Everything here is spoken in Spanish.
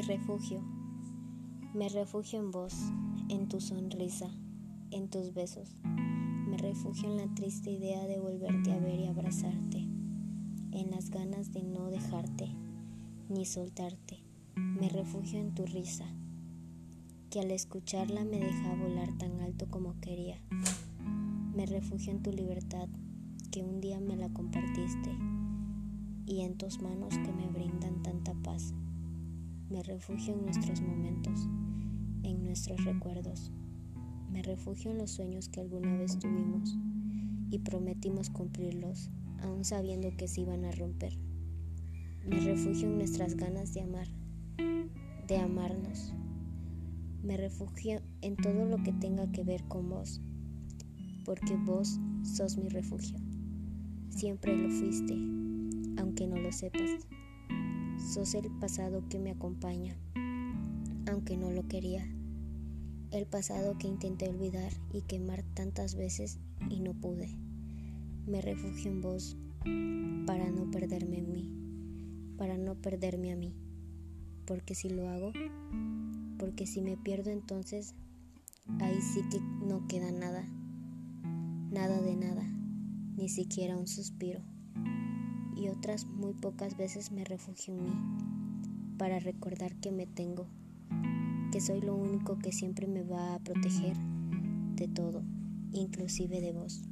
refugio. Me refugio en vos, en tu sonrisa, en tus besos. Me refugio en la triste idea de volverte a ver y abrazarte, en las ganas de no dejarte ni soltarte. Me refugio en tu risa, que al escucharla me deja volar tan alto como quería. Me refugio en tu libertad, que un día me la compartiste, y en tus manos que me paz. Me refugio en nuestros momentos, en nuestros recuerdos. Me refugio en los sueños que alguna vez tuvimos y prometimos cumplirlos, aún sabiendo que se iban a romper. Me refugio en nuestras ganas de amar, de amarnos. Me refugio en todo lo que tenga que ver con vos, porque vos sos mi refugio. Siempre lo fuiste, aunque no lo sepas. Sos el pasado que me acompaña, aunque no lo quería. El pasado que intenté olvidar y quemar tantas veces y no pude. Me refugio en vos para no perderme en mí, para no perderme a mí. Porque si lo hago, porque si me pierdo entonces, ahí sí que no queda nada, nada de nada, ni siquiera un suspiro y otras muy pocas veces me refugio en mí para recordar que me tengo, que soy lo único que siempre me va a proteger de todo, inclusive de vos.